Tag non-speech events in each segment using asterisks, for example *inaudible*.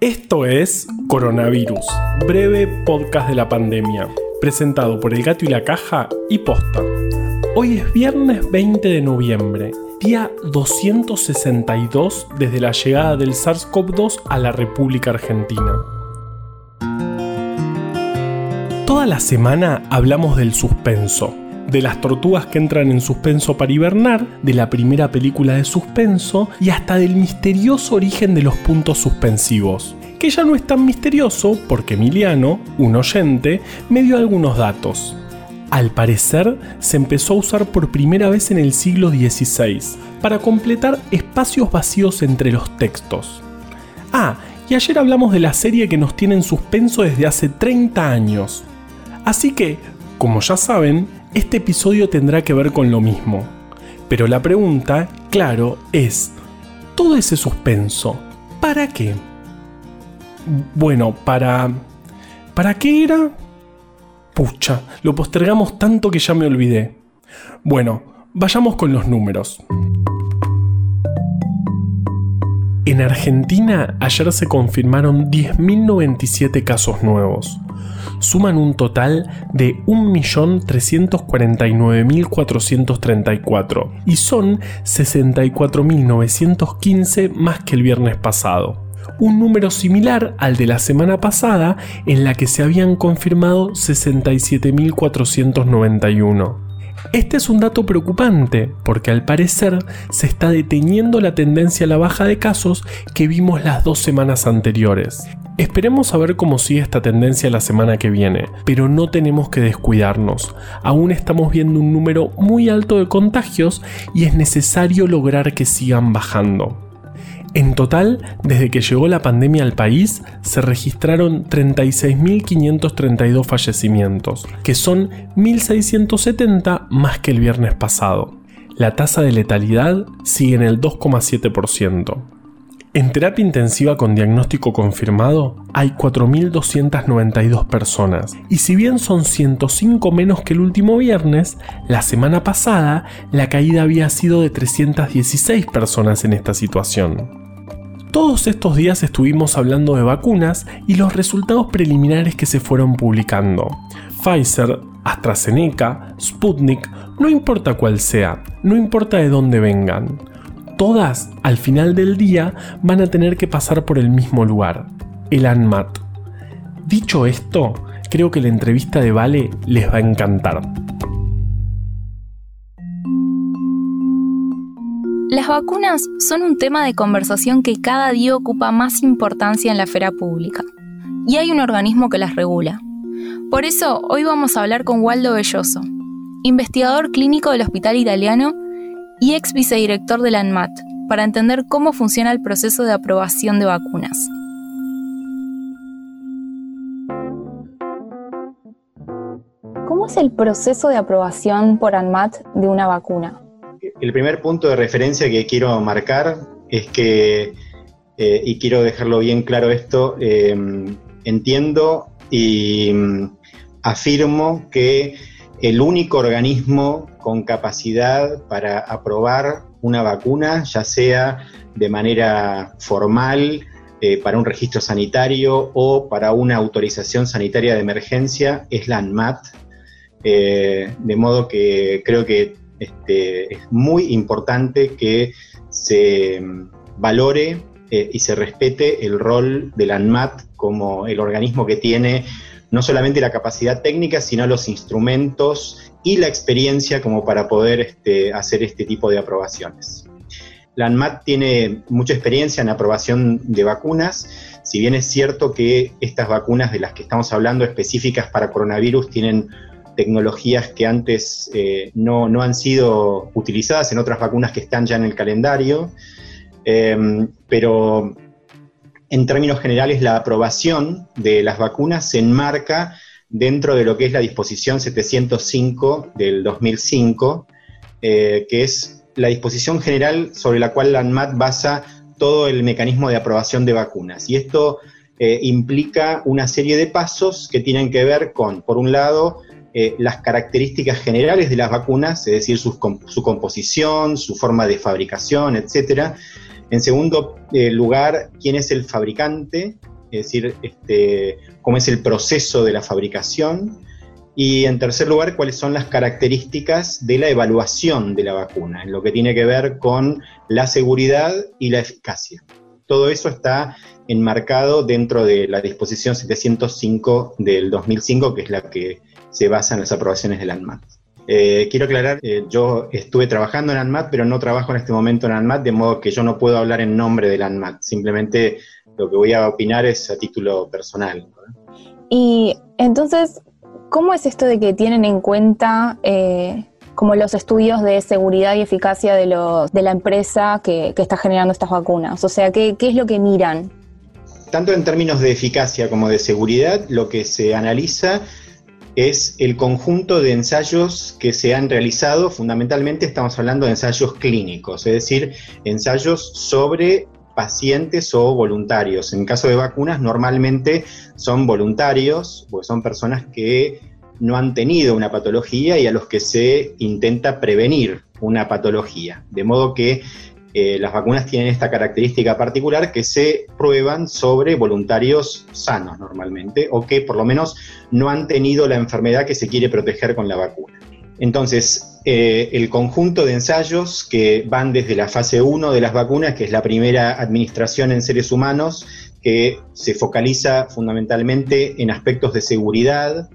Esto es Coronavirus, breve podcast de la pandemia, presentado por El Gato y la Caja y Posta. Hoy es viernes 20 de noviembre, día 262 desde la llegada del SARS-CoV-2 a la República Argentina. Toda la semana hablamos del suspenso, de las tortugas que entran en suspenso para hibernar, de la primera película de suspenso y hasta del misterioso origen de los puntos suspensivos. Que ya no es tan misterioso porque Emiliano, un oyente, me dio algunos datos. Al parecer, se empezó a usar por primera vez en el siglo XVI, para completar espacios vacíos entre los textos. Ah, y ayer hablamos de la serie que nos tiene en suspenso desde hace 30 años. Así que, como ya saben, este episodio tendrá que ver con lo mismo. Pero la pregunta, claro, es, todo ese suspenso, ¿para qué? Bueno, para... ¿Para qué era? Pucha, lo postergamos tanto que ya me olvidé. Bueno, vayamos con los números. En Argentina ayer se confirmaron 10.097 casos nuevos suman un total de 1.349.434 y son 64.915 más que el viernes pasado. Un número similar al de la semana pasada en la que se habían confirmado 67.491. Este es un dato preocupante porque al parecer se está deteniendo la tendencia a la baja de casos que vimos las dos semanas anteriores. Esperemos a ver cómo sigue esta tendencia la semana que viene, pero no tenemos que descuidarnos. Aún estamos viendo un número muy alto de contagios y es necesario lograr que sigan bajando. En total, desde que llegó la pandemia al país, se registraron 36.532 fallecimientos, que son 1.670 más que el viernes pasado. La tasa de letalidad sigue en el 2,7%. En terapia intensiva con diagnóstico confirmado hay 4.292 personas y si bien son 105 menos que el último viernes, la semana pasada la caída había sido de 316 personas en esta situación. Todos estos días estuvimos hablando de vacunas y los resultados preliminares que se fueron publicando. Pfizer, AstraZeneca, Sputnik, no importa cuál sea, no importa de dónde vengan todas, al final del día, van a tener que pasar por el mismo lugar, el ANMAT. Dicho esto, creo que la entrevista de Vale les va a encantar. Las vacunas son un tema de conversación que cada día ocupa más importancia en la esfera pública, y hay un organismo que las regula. Por eso, hoy vamos a hablar con Waldo Belloso, investigador clínico del Hospital Italiano y ex vicedirector de la ANMAT, para entender cómo funciona el proceso de aprobación de vacunas. ¿Cómo es el proceso de aprobación por ANMAT de una vacuna? El primer punto de referencia que quiero marcar es que, eh, y quiero dejarlo bien claro esto, eh, entiendo y mm, afirmo que el único organismo con capacidad para aprobar una vacuna, ya sea de manera formal, eh, para un registro sanitario o para una autorización sanitaria de emergencia, es la ANMAT. Eh, de modo que creo que este, es muy importante que se valore eh, y se respete el rol de la ANMAT como el organismo que tiene no solamente la capacidad técnica, sino los instrumentos y la experiencia como para poder este, hacer este tipo de aprobaciones. La ANMAT tiene mucha experiencia en aprobación de vacunas, si bien es cierto que estas vacunas de las que estamos hablando específicas para coronavirus tienen tecnologías que antes eh, no, han sido utilizadas en otras vacunas que están ya en el calendario, eh, pero en términos generales, la aprobación de las vacunas se enmarca dentro de lo que es la disposición 705 del 2005, eh, que es la disposición general sobre la cual la ANMAT basa todo el mecanismo de aprobación de vacunas. Y esto eh, implica una serie de pasos que tienen que ver con, por un lado, eh, las características generales de las vacunas, es decir, su, su composición, su forma de fabricación, etcétera, en segundo eh, lugar, quién es el fabricante es decir, este, cómo es el proceso de la fabricación. Y en tercer lugar, cuáles son las características de la evaluación de la vacuna, en lo que tiene que ver con la seguridad y la eficacia. Todo eso está enmarcado dentro de la disposición 705 del 2005, que es la que se basa en las aprobaciones del ANMAT. Eh, quiero aclarar, eh, yo estuve trabajando en ANMAT, pero no trabajo en este momento en ANMAT, de modo que yo no puedo hablar en nombre del ANMAT. Simplemente lo que voy a opinar es a título personal. Y entonces, ¿cómo es esto de que tienen en cuenta eh, como los estudios de seguridad y eficacia de, los, de la empresa que, está generando estas vacunas? O sea, ¿qué, ¿qué es lo que miran? Tanto en términos de eficacia como de seguridad, lo que se analiza es el conjunto de ensayos que se han realizado, fundamentalmente estamos hablando de ensayos clínicos, es decir, ensayos sobre pacientes o voluntarios. En caso de vacunas, normalmente son voluntarios, pues son personas que no han tenido una patología y a los que se intenta prevenir una patología. De modo que eh, las vacunas tienen esta característica particular que se prueban sobre voluntarios sanos normalmente o que por lo menos no han tenido la enfermedad que se quiere proteger con la vacuna. Entonces, eh, el conjunto de ensayos que van desde la fase 1 de las vacunas, que es la primera administración en seres humanos, que se focaliza fundamentalmente en aspectos de seguridad,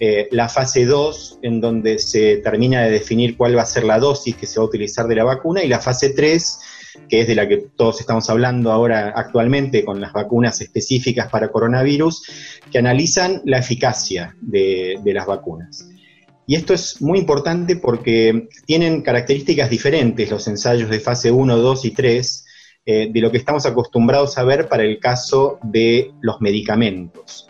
eh, la fase 2, en donde se termina de definir cuál va a ser la dosis que se va a utilizar de la vacuna, y la fase 3, que es de la que todos estamos hablando ahora actualmente con las vacunas específicas para coronavirus, que analizan la eficacia de, las vacunas. Y esto es muy importante porque tienen características diferentes los ensayos de fase 1, 2 y 3 eh, de lo que estamos acostumbrados a ver para el caso de los medicamentos.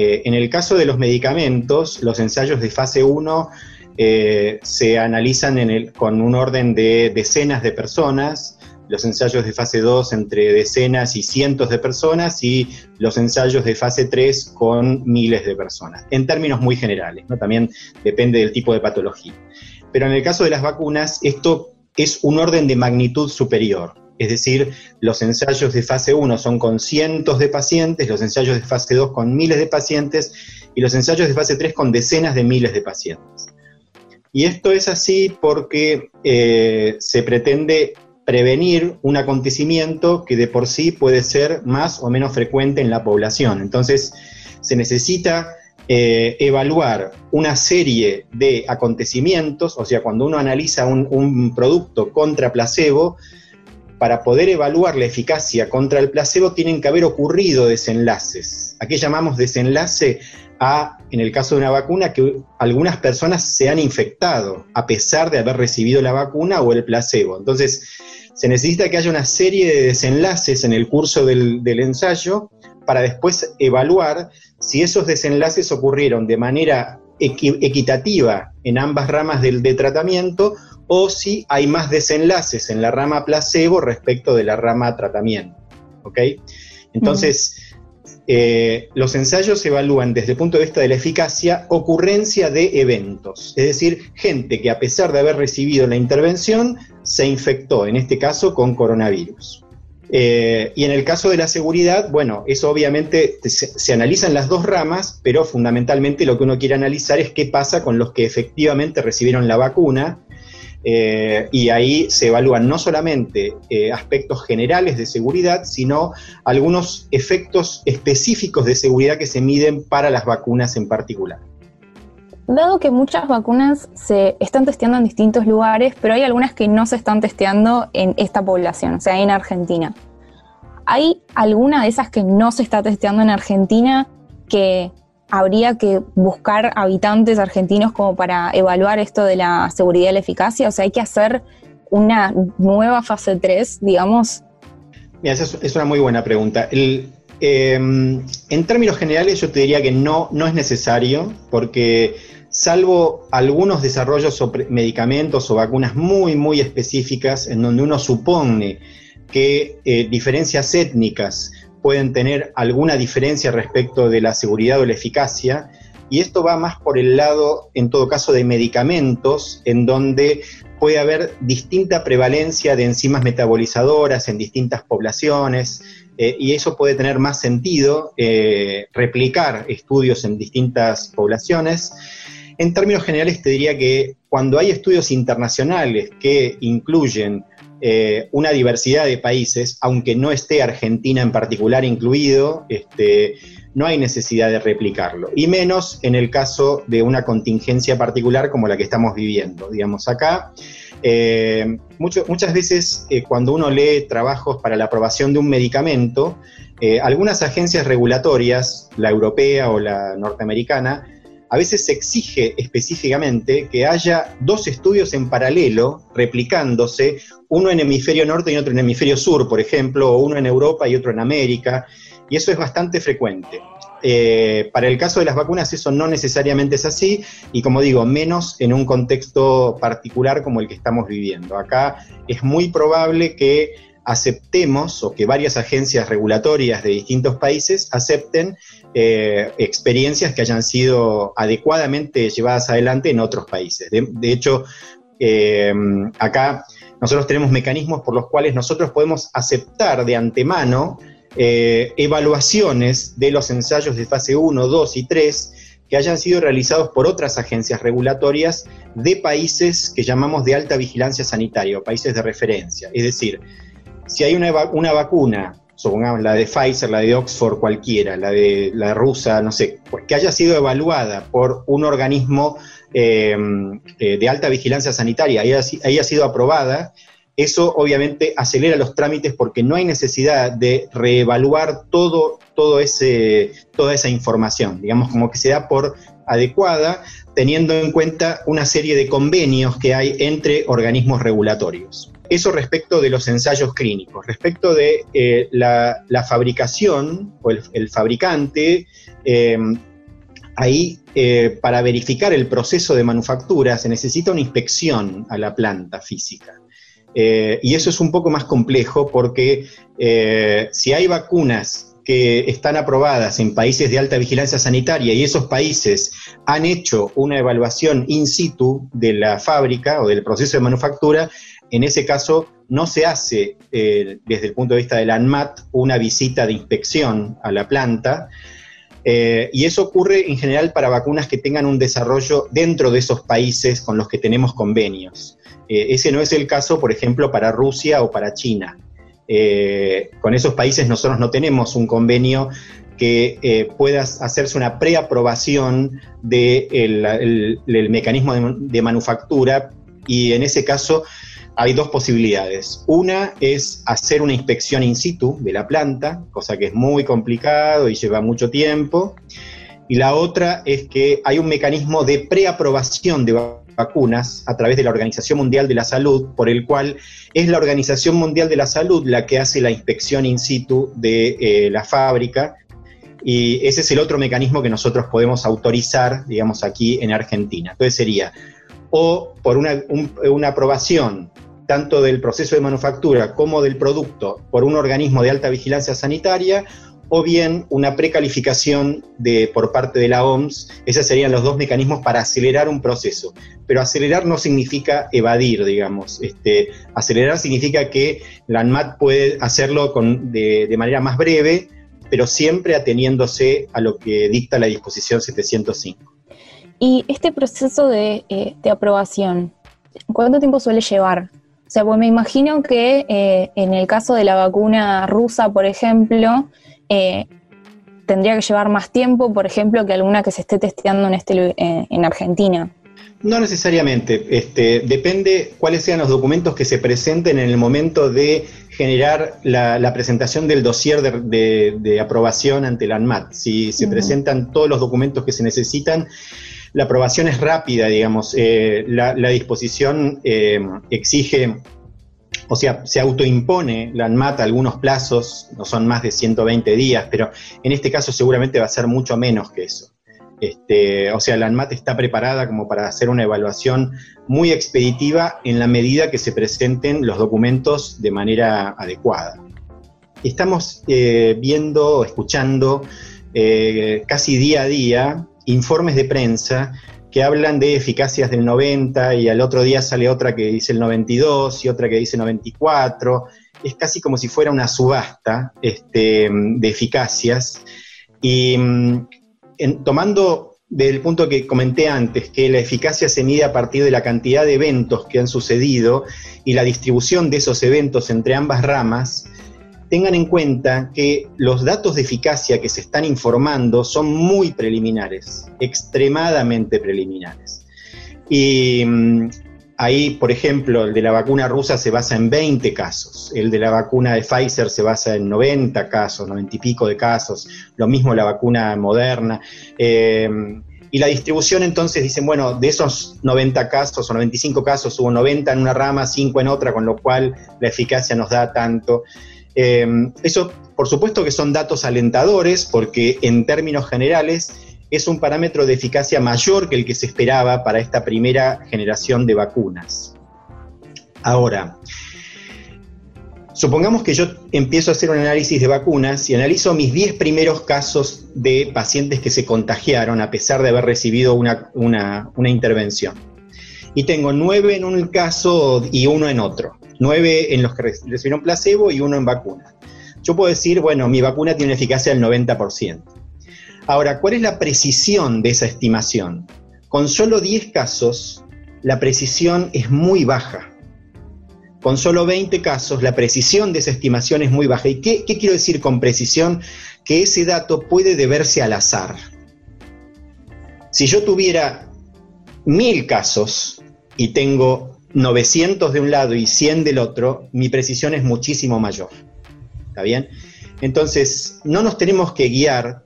Eh, en el caso de los medicamentos, los ensayos de fase 1 eh, se analizan con un orden de decenas de personas, los ensayos de fase 2 entre decenas y cientos de personas y los ensayos de fase 3 con miles de personas, en términos muy generales, también depende del tipo de patología. Pero en el caso de las vacunas, esto es un orden de magnitud superior. Es decir, los ensayos de fase 1 son con cientos de pacientes, los ensayos de fase 2 con miles de pacientes y los ensayos de fase 3 con decenas de miles de pacientes. Y esto es así porque eh, se pretende prevenir un acontecimiento que de por sí puede ser más o menos frecuente en la población. Entonces, se necesita eh, evaluar una serie de acontecimientos, o sea, cuando uno analiza un, un producto contra placebo, para poder evaluar la eficacia contra el placebo tienen que haber ocurrido desenlaces. ¿A qué llamamos desenlace? A, en el caso de una vacuna, que algunas personas se han infectado a pesar de haber recibido la vacuna o el placebo. Entonces, se necesita que haya una serie de desenlaces en el curso del, ensayo para después evaluar si esos desenlaces ocurrieron de manera equitativa en ambas ramas del de tratamiento o si hay más desenlaces en la rama placebo respecto de la rama tratamiento. ¿Ok? Entonces, eh, los ensayos evalúan desde el punto de vista de la eficacia ocurrencia de eventos, es decir, gente que a pesar de haber recibido la intervención se infectó, en este caso con coronavirus. Eh, y en el caso de la seguridad, bueno, eso obviamente se, se, analizan las dos ramas, pero fundamentalmente lo que uno quiere analizar es qué pasa con los que efectivamente recibieron la vacuna eh, y ahí se evalúan no solamente eh, aspectos generales de seguridad, sino algunos efectos específicos de seguridad que se miden para las vacunas en particular. Dado que muchas vacunas se están testeando en distintos lugares, pero hay algunas que no se están testeando en esta población, o sea, en Argentina. ¿Hay alguna de esas que no se está testeando en Argentina que habría que buscar habitantes argentinos como para evaluar esto de la seguridad y la eficacia? O sea, hay que hacer una nueva fase 3, digamos. Mira, esa es una muy buena pregunta. Em, en términos generales yo te diría que no, no es necesario, porque salvo algunos desarrollos o medicamentos o vacunas muy, muy específicas en donde uno supone que eh, diferencias étnicas pueden tener alguna diferencia respecto de la seguridad o la eficacia, y esto va más por el lado, en todo caso, de medicamentos, en donde puede haber distinta prevalencia de enzimas metabolizadoras en distintas poblaciones, eh, y eso puede tener más sentido, eh, replicar estudios en distintas poblaciones. En términos generales, te diría que cuando hay estudios internacionales que incluyen eh, una diversidad de países, aunque no esté Argentina en particular incluido, este, no hay necesidad de replicarlo, y menos en el caso de una contingencia particular como la que estamos viviendo. Digamos, acá, eh, muchas veces eh, cuando uno lee trabajos para la aprobación de un medicamento, algunas agencias regulatorias, la europea o la norteamericana, a veces se exige específicamente que haya dos estudios en paralelo replicándose, uno en hemisferio norte y otro en hemisferio sur, por ejemplo, o uno en Europa y otro en América, y eso es bastante frecuente. Eh, para el caso de las vacunas eso no necesariamente es así y como digo, menos en un contexto particular como el que estamos viviendo. Acá es muy probable que aceptemos o que varias agencias regulatorias de distintos países acepten eh, experiencias que hayan sido adecuadamente llevadas adelante en otros países. De, hecho, eh, acá nosotros tenemos mecanismos por los cuales nosotros podemos aceptar de antemano eh, evaluaciones de los ensayos de fase 1, 2 y 3 que hayan sido realizados por otras agencias regulatorias de países que llamamos de alta vigilancia sanitaria o países de referencia. Es decir, si hay una, una vacuna supongamos la de Pfizer, la de Oxford, cualquiera, la de la rusa, no sé, que haya sido evaluada por un organismo eh, eh, de alta vigilancia sanitaria y haya, sido aprobada, eso obviamente acelera los trámites porque no hay necesidad de reevaluar todo, todo ese, toda esa información, digamos como que se da por adecuada, teniendo en cuenta una serie de convenios que hay entre organismos regulatorios. Eso respecto de los ensayos clínicos. Respecto de eh, la, fabricación o el, fabricante, em, ahí eh, para verificar el proceso de manufactura se necesita una inspección a la planta física. Eh, y eso es un poco más complejo porque si hay vacunas que están aprobadas en países de alta vigilancia sanitaria y esos países han hecho una evaluación in situ de la fábrica o del proceso de manufactura, en ese caso no se hace eh, desde el punto de vista del ANMAT una visita de inspección a la planta, eh, y eso ocurre en general para vacunas que tengan un desarrollo dentro de esos países con los que tenemos convenios. Eh, ese no es el caso, por ejemplo, para Rusia o para China. Con esos países nosotros no tenemos un convenio que pueda hacerse una preaprobación del de mecanismo de manufactura y en ese caso hay dos posibilidades. Una es hacer una inspección in situ de la planta, cosa que es muy complicado y lleva mucho tiempo. Y la otra es que hay un mecanismo de preaprobación de vacunas a través de la Organización Mundial de la Salud, por el cual es la Organización Mundial de la Salud la que hace la inspección in situ de eh, la fábrica. Y ese es el otro mecanismo que nosotros podemos autorizar, digamos, aquí en Argentina. Entonces sería o por una, una aprobación tanto del proceso de manufactura como del producto por un organismo de alta vigilancia sanitaria o bien una precalificación de, por parte de la OMS. Esos serían los dos mecanismos para acelerar un proceso. Pero acelerar no significa evadir, digamos. Este, acelerar significa que la ANMAT puede hacerlo de, manera más breve, pero siempre ateniéndose a lo que dicta la disposición 705. Y este proceso de, eh, de aprobación, ¿cuánto tiempo suele llevar? O sea, pues me imagino que eh, en el caso de la vacuna rusa, por ejemplo, eh, tendría que llevar más tiempo, por ejemplo, que alguna que se esté testeando en, este, eh, en Argentina. No necesariamente, este, depende cuáles sean los documentos que se presenten en el momento de generar la, presentación del dossier de, aprobación ante la ANMAT. Si se presentan todos los documentos que se necesitan, la aprobación es rápida, digamos, eh, la, disposición eh, exige, o sea, se autoimpone la ANMAT algunos plazos, no son más de 120 días, pero en este caso seguramente va a ser mucho menos que eso. Este, o sea, la ANMAT está preparada como para hacer una evaluación muy expeditiva en la medida que se presenten los documentos de manera adecuada. Estamos eh, viendo, escuchando casi día a día informes de prensa que hablan de eficacias del 90 y al otro día sale otra que dice el 92 y otra que dice 94. Es casi como si fuera una subasta este, de eficacias. Y mm, tomando del punto que comenté antes, que la eficacia se mide a partir de la cantidad de eventos que han sucedido y la distribución de esos eventos entre ambas ramas, tengan en cuenta que los datos de eficacia que se están informando son muy preliminares, extremadamente preliminares. Y mm, ahí, por ejemplo, el de la vacuna rusa se basa en 20 casos, el de la vacuna de Pfizer se basa en 90 casos, 90 y pico de casos, lo mismo la vacuna moderna. Eh, y la distribución entonces dicen, bueno, de esos 90 casos o 95 casos hubo 90 en una rama, 5 en otra, con lo cual la eficacia nos da tanto. Em, eso, por supuesto que son datos alentadores, porque en términos generales es un parámetro de eficacia mayor que el que se esperaba para esta primera generación de vacunas. Ahora, supongamos que yo empiezo a hacer un análisis de vacunas y analizo mis 10 primeros casos de pacientes que se contagiaron a pesar de haber recibido una, intervención. Y tengo 9 en un caso y uno en otro nueve en los que recibieron placebo y uno en vacuna. Yo puedo decir, bueno, mi vacuna tiene eficacia del 90%. Ahora, ¿cuál es la precisión de esa estimación? Con solo 10 casos, la precisión es muy baja. Con solo 20 casos, la precisión de esa estimación es muy baja. ¿Y qué, qué quiero decir con precisión? Que ese dato puede deberse al azar. Si yo tuviera mil casos y tengo 900 de un lado y 100 del otro, mi precisión es muchísimo mayor. ¿Está bien? Entonces, no nos tenemos que guiar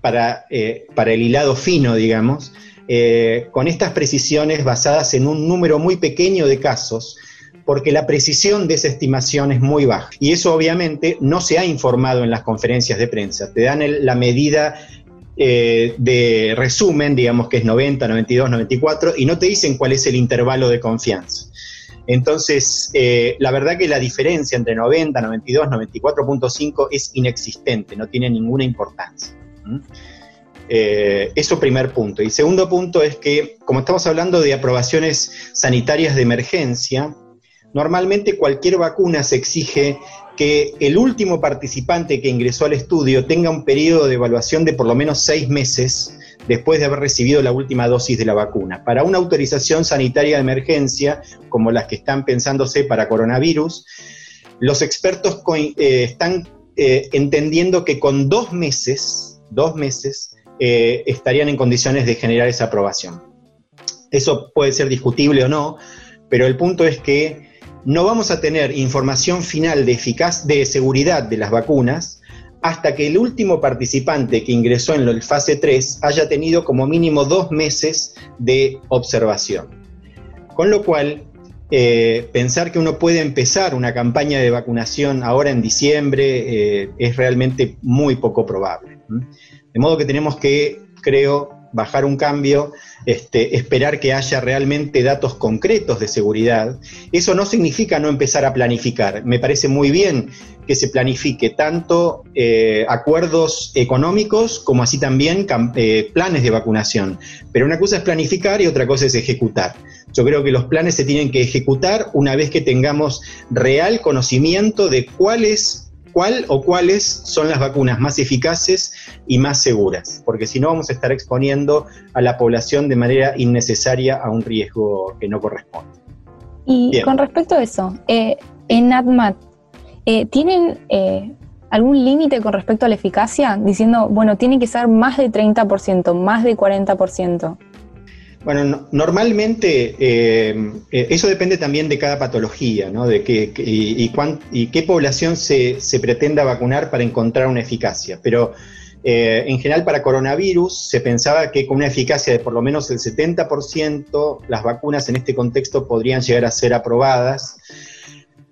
para, eh, para el hilado fino, digamos, eh, con estas precisiones basadas en un número muy pequeño de casos, porque la precisión de esa estimación es muy baja. Y eso obviamente no se ha informado en las conferencias de prensa. Te dan la medida eh, de resumen, digamos que es 90, 92, 94, y no te dicen cuál es el intervalo de confianza. Entonces, eh, la verdad que la diferencia entre 90, 92, 94.5 es inexistente, no tiene ninguna importancia. Eh, eso primer punto. Y segundo punto es que, como estamos hablando de aprobaciones sanitarias de emergencia, normalmente cualquier vacuna se exige que el último participante que ingresó al estudio tenga un periodo de evaluación de por lo menos seis meses después de haber recibido la última dosis de la vacuna. Para una autorización sanitaria de emergencia, como las que están pensándose para coronavirus, los expertos eh, están eh, entendiendo que con dos meses, dos meses, eh, estarían en condiciones de generar esa aprobación. Eso puede ser discutible o no, pero el punto es que no vamos a tener información final de eficaz de seguridad de las vacunas hasta que el último participante que ingresó en la fase 3 haya tenido como mínimo dos meses de observación. Con lo cual, eh, pensar que uno puede empezar una campaña de vacunación ahora en diciembre eh, es realmente muy poco probable. De modo que tenemos que, creo, bajar un cambio, este, esperar que haya realmente datos concretos de seguridad. Eso no significa no empezar a planificar. Me parece muy bien que se planifique tanto eh, acuerdos económicos como así también eh, planes de vacunación. Pero una cosa es planificar y otra cosa es ejecutar. Yo creo que los planes se tienen que ejecutar una vez que tengamos real conocimiento de cuáles cuál o cuáles son las vacunas más eficaces y más seguras, porque si no vamos a estar exponiendo a la población de manera innecesaria a un riesgo que no corresponde. Y con respecto a eso, eh, en ADMAT, eh, ¿tienen eh, algún límite con respecto a la eficacia? Diciendo, bueno, tiene que ser más de 30%, más de 40%. Bueno, normalmente eh, eh, eso depende también de cada patología, ¿no? De qué, y, qué población se, pretenda vacunar para encontrar una eficacia. Pero eh, en general para coronavirus se pensaba que con una eficacia de por lo menos el 70% las vacunas en este contexto podrían llegar a ser aprobadas.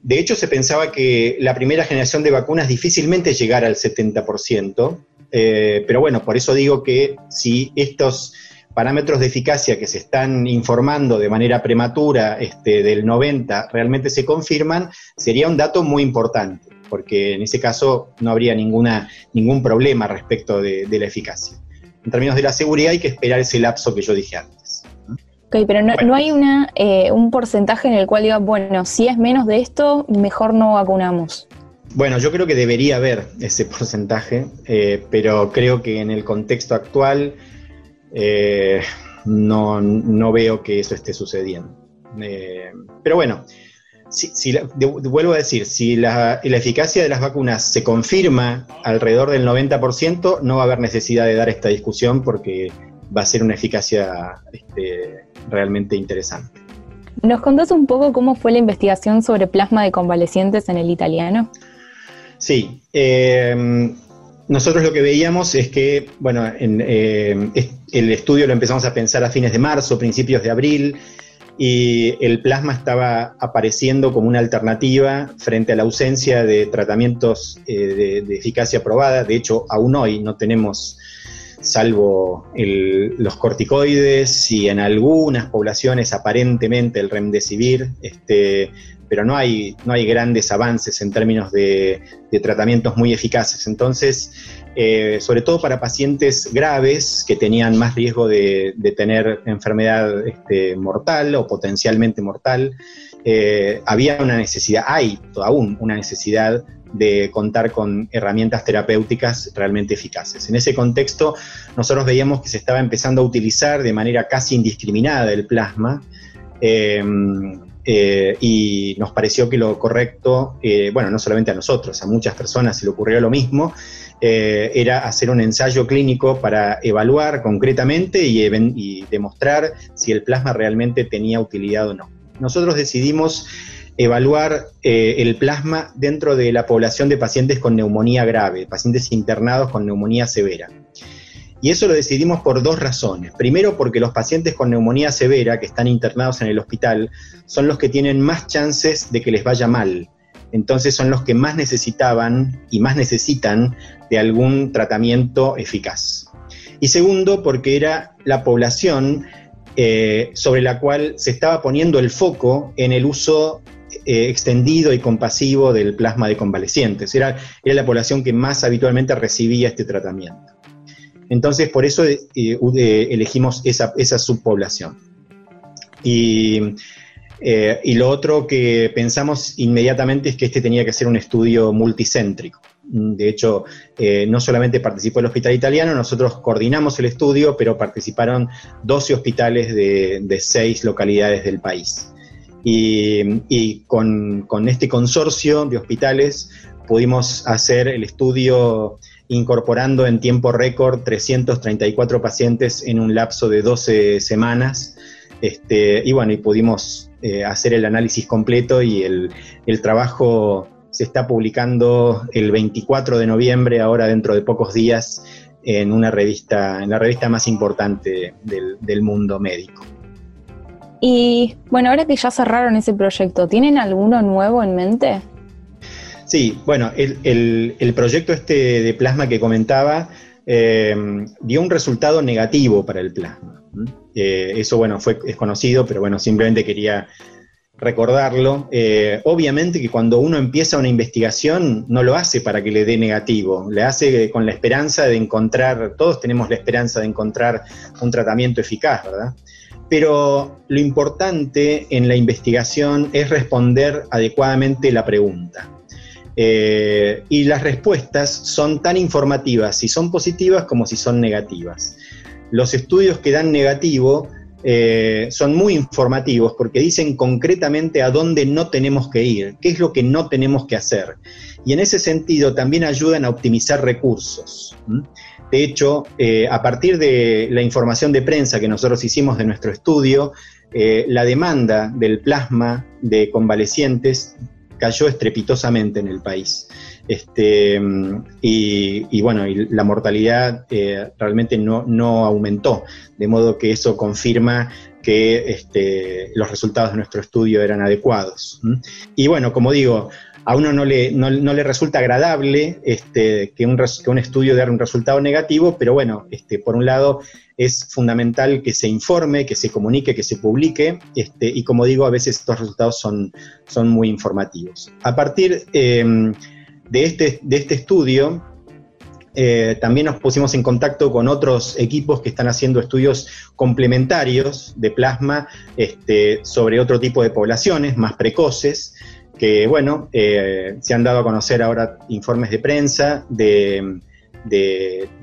De hecho, se pensaba que la primera generación de vacunas difícilmente llegara al 70%, pero bueno, por eso digo que si estos parámetros de eficacia que se están informando de manera prematura este, del 90 realmente se confirman, sería un dato muy importante, porque en ese caso no habría ninguna, ningún problema respecto de, la eficacia. en términos de la seguridad hay que esperar ese lapso que yo dije antes. Ok, pero no, hay una, eh, un porcentaje en el cual diga, bueno, si es menos de esto, mejor no vacunamos. Bueno, yo creo que debería haber ese *laughs* porcentaje, eh, pero creo que en el contexto actual eh, no, veo que eso esté sucediendo. pero bueno, si, vuelvo a decir, si la, eficacia de las vacunas se confirma alrededor del 90%, no va a haber necesidad de dar esta discusión porque va a ser una eficacia este, realmente interesante. ¿Nos contás un poco cómo fue la investigación sobre plasma de convalecientes en el italiano? Sí, eh, nosotros lo que veíamos es que, bueno, eh, el estudio lo empezamos a pensar a fines de marzo, principios de abril, y el plasma estaba apareciendo como una alternativa frente a la ausencia de tratamientos eh, de, eficacia probada. De hecho, aún hoy no tenemos, salvo los corticoides y en algunas poblaciones aparentemente el remdesivir, este, pero no hay, no hay grandes avances en términos de, tratamientos muy eficaces. Entonces, eh, sobre todo para pacientes graves que tenían más riesgo de, tener enfermedad este, mortal o potencialmente mortal, eh, había una necesidad, hay aún una necesidad de contar con herramientas terapéuticas realmente eficaces. En ese contexto, nosotros veíamos que se estaba empezando a utilizar de manera casi indiscriminada el plasma. Eh, eh, y nos pareció que lo correcto, eh, bueno, no solamente a nosotros, a muchas personas se le ocurrió lo mismo, eh, era hacer un ensayo clínico para evaluar concretamente y, y, demostrar si el plasma realmente tenía utilidad o no. Nosotros decidimos evaluar el plasma dentro de la población de pacientes con neumonía grave, pacientes internados con neumonía severa. Y eso lo decidimos por dos razones. Primero, porque los pacientes con neumonía severa que están internados en el hospital son los que tienen más chances de que les vaya mal. Entonces son los que más necesitaban y más necesitan de algún tratamiento eficaz. Y segundo, porque era la población eh, sobre la cual se estaba poniendo el foco en el uso eh, extendido y compasivo del plasma de convalecientes. Era, era la población que más habitualmente recibía este tratamiento. Entonces, por eso eh, eh, elegimos esa, subpoblación. Eh, y, lo otro que pensamos inmediatamente es que este tenía que ser un estudio multicéntrico. De hecho, no solamente participó el Hospital Italiano, nosotros coordinamos el estudio, pero participaron 12 hospitales de, seis localidades del país. Y, con, con, este consorcio de hospitales pudimos hacer el estudio incorporando en tiempo récord 334 pacientes en un lapso de 12 semanas. Este, y bueno, y pudimos eh, hacer el análisis completo y el, trabajo se está publicando el 24 de noviembre, ahora dentro de pocos días, en una revista, en la revista más importante del, del mundo médico. Y bueno, ahora que ya cerraron ese proyecto, ¿tienen alguno nuevo en mente? Sí, bueno, el, proyecto este de plasma que comentaba eh, dio un resultado negativo para el plasma. Eh, eso, bueno, fue, es conocido, pero bueno, simplemente quería recordarlo. Eh, obviamente que cuando uno empieza una investigación no lo hace para que le dé negativo, le hace con la esperanza de encontrar, todos tenemos la esperanza de encontrar un tratamiento eficaz, ¿verdad? Pero lo importante en la investigación es responder adecuadamente la pregunta. Eh, y las respuestas son tan informativas si son positivas como si son negativas. Los estudios que dan negativo eh, son muy informativos porque dicen concretamente a dónde no tenemos que ir, qué es lo que no tenemos que hacer. Y en ese sentido también ayudan a optimizar recursos. De hecho, eh, a partir de la información de prensa que nosotros hicimos de nuestro estudio, la demanda del plasma de convalecientes cayó estrepitosamente en el país. Este, y, bueno, la mortalidad eh, realmente no, no, aumentó, de modo que eso confirma que este, los resultados de nuestro estudio eran adecuados. Y bueno, como digo, a uno no le, no, le resulta agradable este, que, un, que, un, estudio dé un resultado negativo, pero bueno, este, por un lado es fundamental que se informe, que se comunique, que se publique, este, y como digo, a veces estos resultados son, son muy informativos. A partir em, de, este, de este estudio, eh, también nos pusimos en contacto con otros equipos que están haciendo estudios complementarios de plasma este, sobre otro tipo de poblaciones más precoces, que bueno, eh, se han dado a conocer ahora informes de prensa de,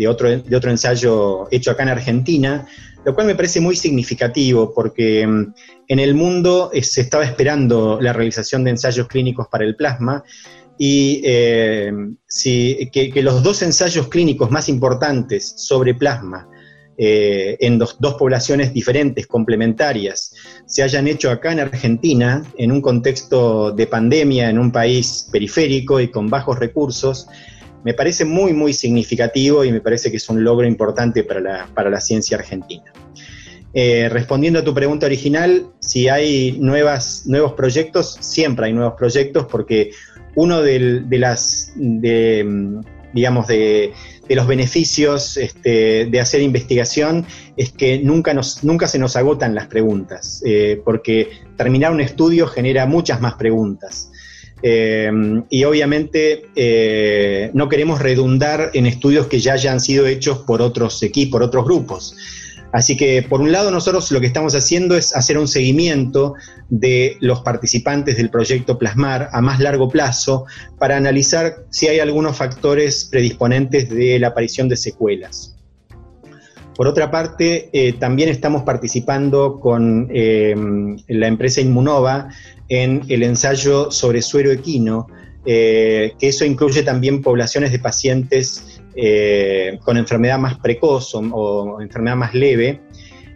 otro, de otro ensayo hecho acá en Argentina, lo cual me parece muy significativo porque mm, en el mundo eh, se estaba esperando la realización de ensayos clínicos para el plasma y eh, que, los dos ensayos clínicos más importantes sobre plasma eh, en dos, poblaciones diferentes, complementarias, se hayan hecho acá en Argentina, en un contexto de pandemia, en un país periférico y con bajos recursos, me parece muy, muy significativo y me parece que es un logro importante para la, ciencia argentina. Eh, respondiendo a tu pregunta original, si hay nuevos proyectos, siempre hay nuevos proyectos porque uno de, las, digamos, de, los beneficios este, de hacer investigación es que nunca, nos, nunca se nos agotan las preguntas, eh, porque terminar un estudio genera muchas más preguntas. Eh, y obviamente eh, no queremos redundar en estudios que ya hayan sido hechos por otros equipos, por otros grupos. Así que, por un lado, nosotros lo que estamos haciendo es hacer un seguimiento de los participantes del proyecto Plasmar a más largo plazo para analizar si hay algunos factores predisponentes de la aparición de secuelas. Por otra parte, eh, también estamos participando con eh, la empresa Inmunova en el ensayo sobre suero equino, eh, que eso incluye también poblaciones de pacientes con enfermedad más precoz o, enfermedad más leve.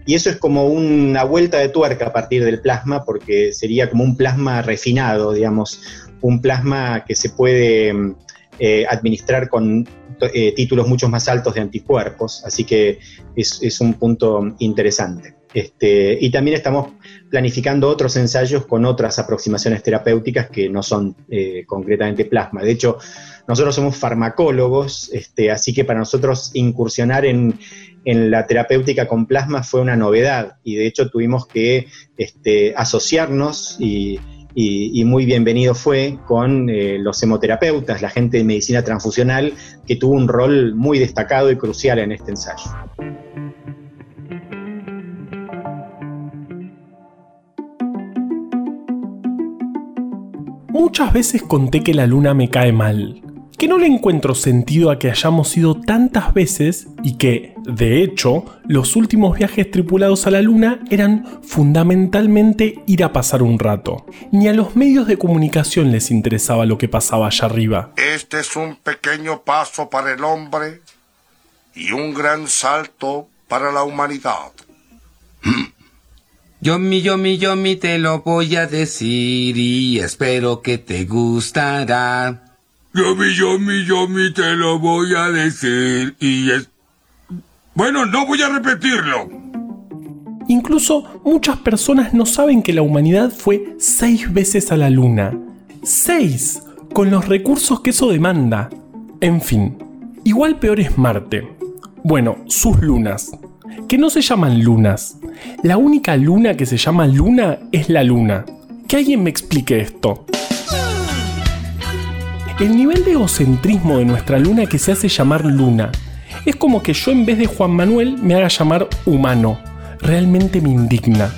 Y eso es como una vuelta de tuerca a partir del plasma, porque sería como un plasma refinado, digamos, un plasma que se puede administrar con eh, títulos mucho más altos de anticuerpos, así que es, un punto interesante. Este, y también estamos planificando otros ensayos con otras aproximaciones terapéuticas que no son concretamente plasma. De hecho, nosotros somos farmacólogos, este, así que para nosotros incursionar en, la terapéutica con plasma fue una novedad y de hecho tuvimos que este, asociarnos y, muy bienvenido fue con eh, los hemoterapeutas, la gente de medicina transfusional, que tuvo un rol muy destacado y crucial en este ensayo. Muchas veces conté que la luna me cae mal, que no le encuentro sentido a que hayamos ido tantas veces y que, de hecho, los últimos viajes tripulados a la Luna eran fundamentalmente ir a pasar un rato. Ni a los medios de comunicación les interesaba lo que pasaba allá arriba. Este es un pequeño paso para el hombre y un gran salto para la humanidad. Yo mi, yo mi, yo mi te lo voy a decir y espero que te gustará. Yomi, Yomi, Yomi, te lo voy a decir y es... Bueno, no voy a repetirlo. Incluso muchas personas no saben que la humanidad fue seis veces a la Luna. ¡Seis! Con los recursos que eso demanda. En fin, igual peor es Marte. Bueno, sus lunas. Que no se llaman lunas. La única luna que se llama luna es la luna. Que alguien me explique esto. El nivel de egocentrismo de nuestra luna que se hace llamar luna es como que yo en vez de Juan Manuel me haga llamar humano. Realmente me indigna.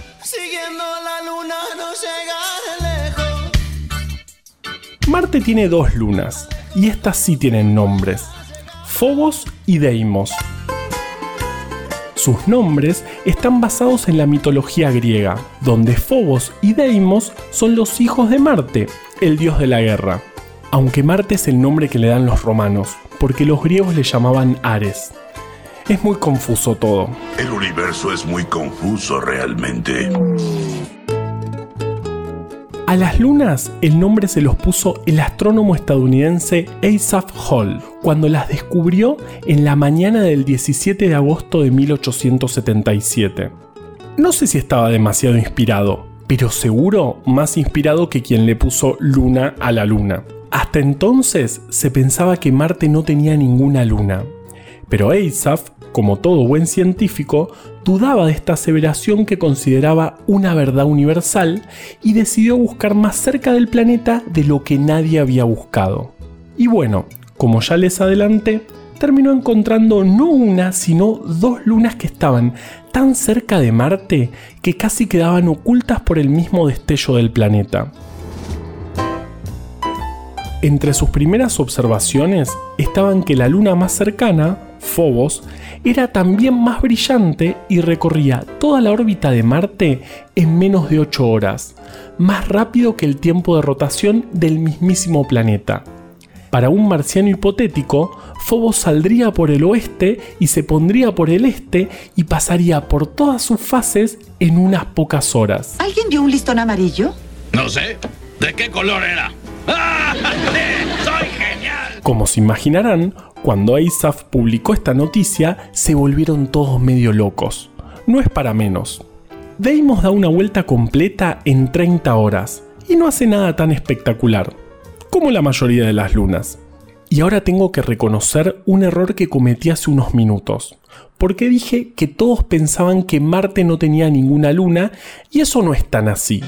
Marte tiene dos lunas, y estas sí tienen nombres, Phobos y Deimos. Sus nombres están basados en la mitología griega, donde Phobos y Deimos son los hijos de Marte, el dios de la guerra aunque Marte es el nombre que le dan los romanos, porque los griegos le llamaban Ares. Es muy confuso todo. El universo es muy confuso realmente. A las lunas el nombre se los puso el astrónomo estadounidense Asaph Hall cuando las descubrió en la mañana del 17 de agosto de 1877. No sé si estaba demasiado inspirado, pero seguro más inspirado que quien le puso luna a la luna. Hasta entonces se pensaba que Marte no tenía ninguna luna, pero Asaph, como todo buen científico, dudaba de esta aseveración que consideraba una verdad universal y decidió buscar más cerca del planeta de lo que nadie había buscado. Y bueno, como ya les adelanté, terminó encontrando no una, sino dos lunas que estaban tan cerca de Marte que casi quedaban ocultas por el mismo destello del planeta. Entre sus primeras observaciones estaban que la luna más cercana, Phobos, era también más brillante y recorría toda la órbita de Marte en menos de 8 horas, más rápido que el tiempo de rotación del mismísimo planeta. Para un marciano hipotético, Phobos saldría por el oeste y se pondría por el este y pasaría por todas sus fases en unas pocas horas. ¿Alguien vio un listón amarillo? No sé. ¿De qué color era? ¡Soy genial! Como se imaginarán, cuando Asaf publicó esta noticia, se volvieron todos medio locos. No es para menos. Deimos da una vuelta completa en 30 horas y no hace nada tan espectacular, como la mayoría de las lunas. Y ahora tengo que reconocer un error que cometí hace unos minutos, porque dije que todos pensaban que Marte no tenía ninguna luna y eso no es tan así.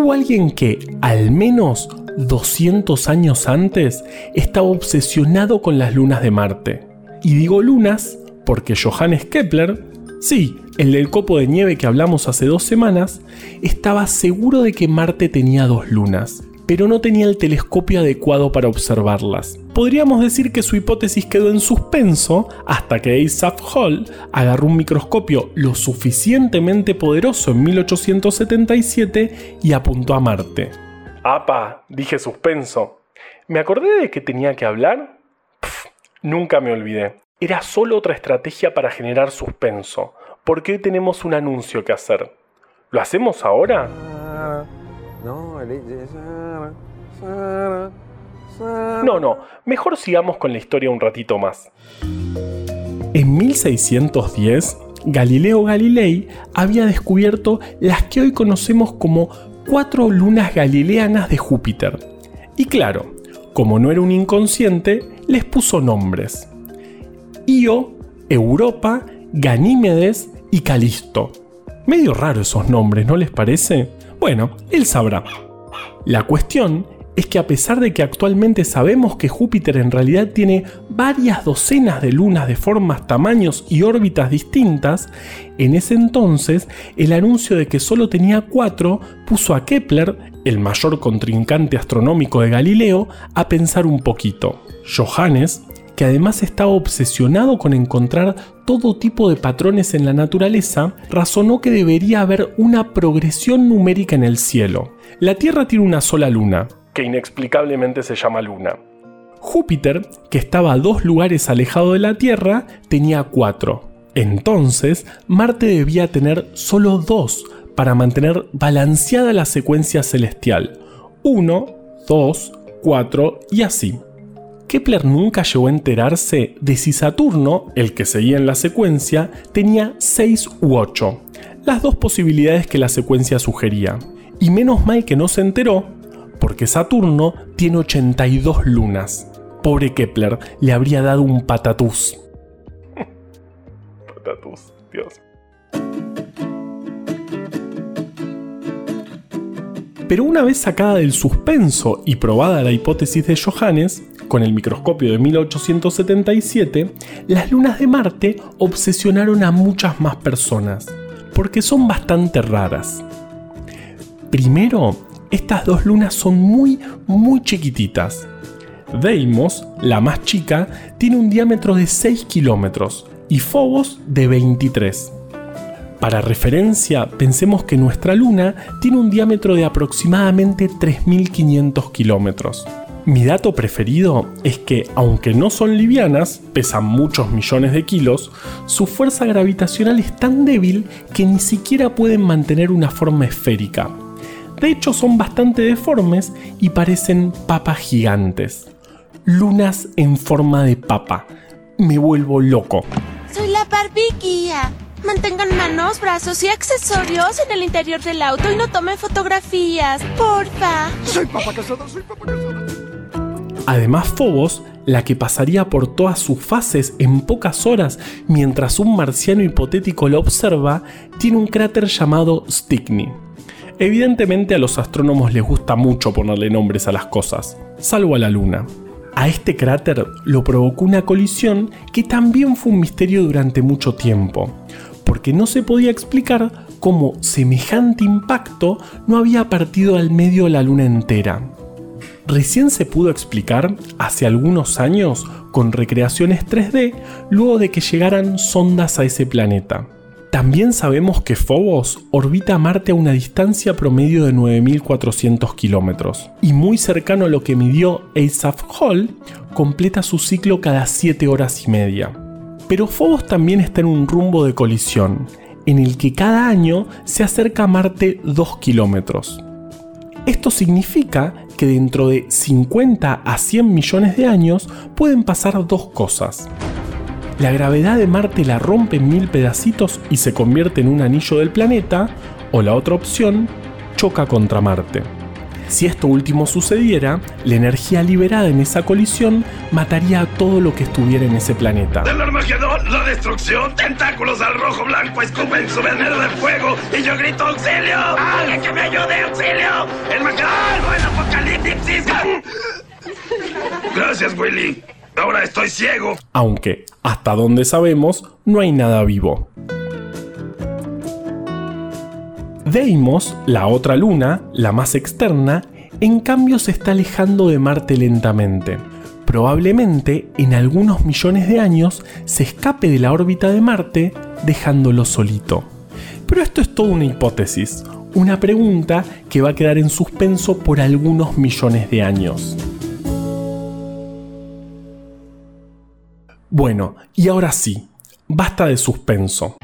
Hubo alguien que, al menos 200 años antes, estaba obsesionado con las lunas de Marte. Y digo lunas porque Johannes Kepler, sí, el del copo de nieve que hablamos hace dos semanas, estaba seguro de que Marte tenía dos lunas, pero no tenía el telescopio adecuado para observarlas. Podríamos decir que su hipótesis quedó en suspenso hasta que Asaph Hall agarró un microscopio lo suficientemente poderoso en 1877 y apuntó a Marte. ¡Apa! Dije suspenso. ¿Me acordé de que tenía que hablar? Pff, nunca me olvidé. Era solo otra estrategia para generar suspenso, porque hoy tenemos un anuncio que hacer. ¿Lo hacemos ahora? No, no, mejor sigamos con la historia un ratito más. En 1610, Galileo Galilei había descubierto las que hoy conocemos como cuatro lunas galileanas de Júpiter. Y claro, como no era un inconsciente, les puso nombres. Io, Europa, Ganímedes y Calisto. Medio raro esos nombres, ¿no les parece? Bueno, él sabrá. La cuestión es que a pesar de que actualmente sabemos que Júpiter en realidad tiene varias docenas de lunas de formas, tamaños y órbitas distintas, en ese entonces el anuncio de que solo tenía cuatro puso a Kepler, el mayor contrincante astronómico de Galileo, a pensar un poquito. Johannes, que además estaba obsesionado con encontrar todo tipo de patrones en la naturaleza, razonó que debería haber una progresión numérica en el cielo. La Tierra tiene una sola luna, que inexplicablemente se llama Luna. Júpiter, que estaba a dos lugares alejado de la Tierra, tenía cuatro. Entonces, Marte debía tener solo dos para mantener balanceada la secuencia celestial. 1, 2, 4 y así. Kepler nunca llegó a enterarse de si Saturno, el que seguía en la secuencia, tenía 6 u 8, las dos posibilidades que la secuencia sugería. Y menos mal que no se enteró, porque Saturno tiene 82 lunas. Pobre Kepler, le habría dado un patatús. *laughs* patatús, Dios. Pero una vez sacada del suspenso y probada la hipótesis de Johannes, con el microscopio de 1877, las lunas de Marte obsesionaron a muchas más personas, porque son bastante raras. Primero, estas dos lunas son muy, muy chiquititas. Deimos, la más chica, tiene un diámetro de 6 kilómetros y Phobos de 23. Para referencia, pensemos que nuestra luna tiene un diámetro de aproximadamente 3.500 kilómetros. Mi dato preferido es que, aunque no son livianas, pesan muchos millones de kilos, su fuerza gravitacional es tan débil que ni siquiera pueden mantener una forma esférica. De hecho, son bastante deformes y parecen papas gigantes. Lunas en forma de papa. Me vuelvo loco. Soy la barbiquía. Mantengan manos, brazos y accesorios en el interior del auto y no tomen fotografías, porfa. Soy papa casada, soy papa casada. Además, Phobos, la que pasaría por todas sus fases en pocas horas mientras un marciano hipotético lo observa, tiene un cráter llamado Stickney. Evidentemente a los astrónomos les gusta mucho ponerle nombres a las cosas, salvo a la Luna. A este cráter lo provocó una colisión que también fue un misterio durante mucho tiempo, porque no se podía explicar cómo semejante impacto no había partido al medio la luna entera. Recién se pudo explicar hace algunos años con recreaciones 3D luego de que llegaran sondas a ese planeta. También sabemos que Phobos orbita a Marte a una distancia promedio de 9.400 kilómetros y muy cercano a lo que midió Asaph Hall, completa su ciclo cada 7 horas y media. Pero Phobos también está en un rumbo de colisión, en el que cada año se acerca a Marte 2 kilómetros. Esto significa que dentro de 50 a 100 millones de años pueden pasar dos cosas. La gravedad de Marte la rompe en mil pedacitos y se convierte en un anillo del planeta, o la otra opción, choca contra Marte. Si esto último sucediera, la energía liberada en esa colisión mataría a todo lo que estuviera en ese planeta. ¡Del Armagedón, la destrucción! ¡Tentáculos al rojo blanco escupen su veneno de fuego! ¡Y yo grito auxilio! ¡Alguien que me ayude, auxilio! ¡El Magdaleno, el apocalipsis! *laughs* Gracias, Willy. Ahora estoy ciego. Aunque, hasta donde sabemos, no hay nada vivo. Deimos, la otra luna, la más externa, en cambio se está alejando de Marte lentamente. Probablemente en algunos millones de años se escape de la órbita de Marte dejándolo solito. Pero esto es toda una hipótesis, una pregunta que va a quedar en suspenso por algunos millones de años. Bueno, y ahora sí, basta de suspenso.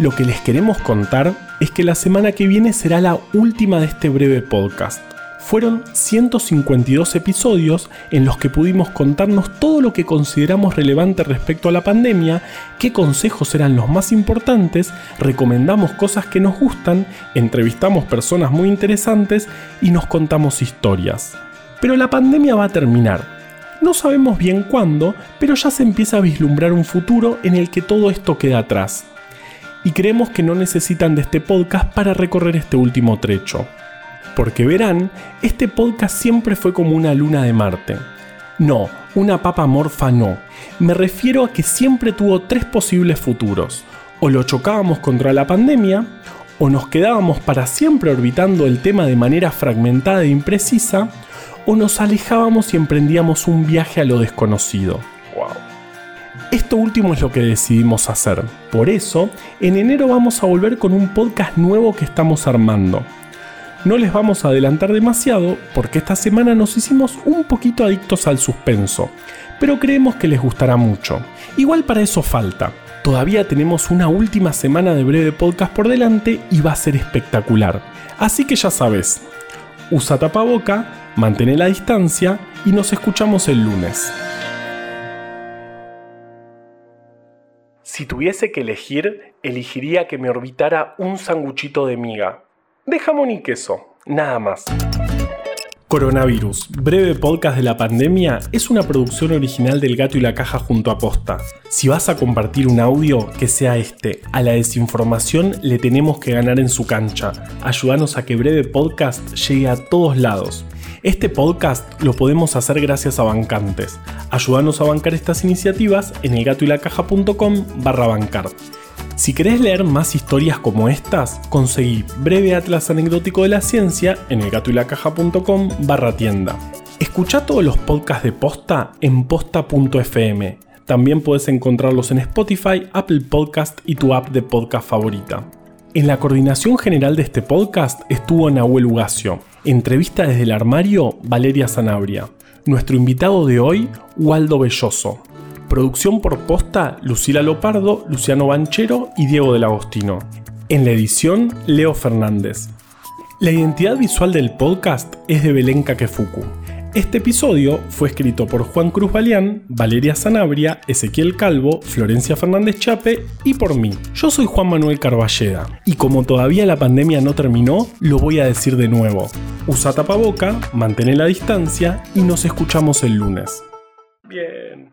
Lo que les queremos contar es que la semana que viene será la última de este breve podcast. Fueron 152 episodios en los que pudimos contarnos todo lo que consideramos relevante respecto a la pandemia, qué consejos eran los más importantes, recomendamos cosas que nos gustan, entrevistamos personas muy interesantes y nos contamos historias. Pero la pandemia va a terminar. No sabemos bien cuándo, pero ya se empieza a vislumbrar un futuro en el que todo esto queda atrás y creemos que no necesitan de este podcast para recorrer este último trecho. Porque verán, este podcast siempre fue como una luna de Marte. No, una papa morfa no. Me refiero a que siempre tuvo tres posibles futuros. O lo chocábamos contra la pandemia, o nos quedábamos para siempre orbitando el tema de manera fragmentada e imprecisa, o nos alejábamos y emprendíamos un viaje a lo desconocido. Esto último es lo que decidimos hacer. Por eso, en enero vamos a volver con un podcast nuevo que estamos armando. No les vamos a adelantar demasiado porque esta semana nos hicimos un poquito adictos al suspenso, pero creemos que les gustará mucho. Igual para eso falta. Todavía tenemos una última semana de breve podcast por delante y va a ser espectacular. Así que ya sabes, usa tapaboca, mantén la distancia y nos escuchamos el lunes. Si tuviese que elegir, elegiría que me orbitara un sanguchito de miga. De jamón y queso, nada más. Coronavirus, breve podcast de la pandemia, es una producción original del Gato y la Caja junto a Posta. Si vas a compartir un audio, que sea este. A la desinformación le tenemos que ganar en su cancha. Ayúdanos a que breve podcast llegue a todos lados. Este podcast lo podemos hacer gracias a bancantes. Ayúdanos a bancar estas iniciativas en elgatoylacaja.com barra bancar. Si querés leer más historias como estas, conseguí Breve Atlas Anecdótico de la Ciencia en elgatoylacaja.com barra tienda. Escucha todos los podcasts de Posta en posta.fm. También puedes encontrarlos en Spotify, Apple Podcast y tu app de podcast favorita. En la coordinación general de este podcast estuvo Nahuel Ugacio. Entrevista desde el armario, Valeria Sanabria. Nuestro invitado de hoy, Waldo Belloso. Producción por posta, Lucila Lopardo, Luciano Banchero y Diego del Agostino. En la edición, Leo Fernández. La identidad visual del podcast es de Belén Kakefuku. Este episodio fue escrito por Juan Cruz Balián, Valeria Sanabria, Ezequiel Calvo, Florencia Fernández Chape y por mí. Yo soy Juan Manuel Carballeda y como todavía la pandemia no terminó, lo voy a decir de nuevo. Usa tapaboca, mantén la distancia y nos escuchamos el lunes. Bien.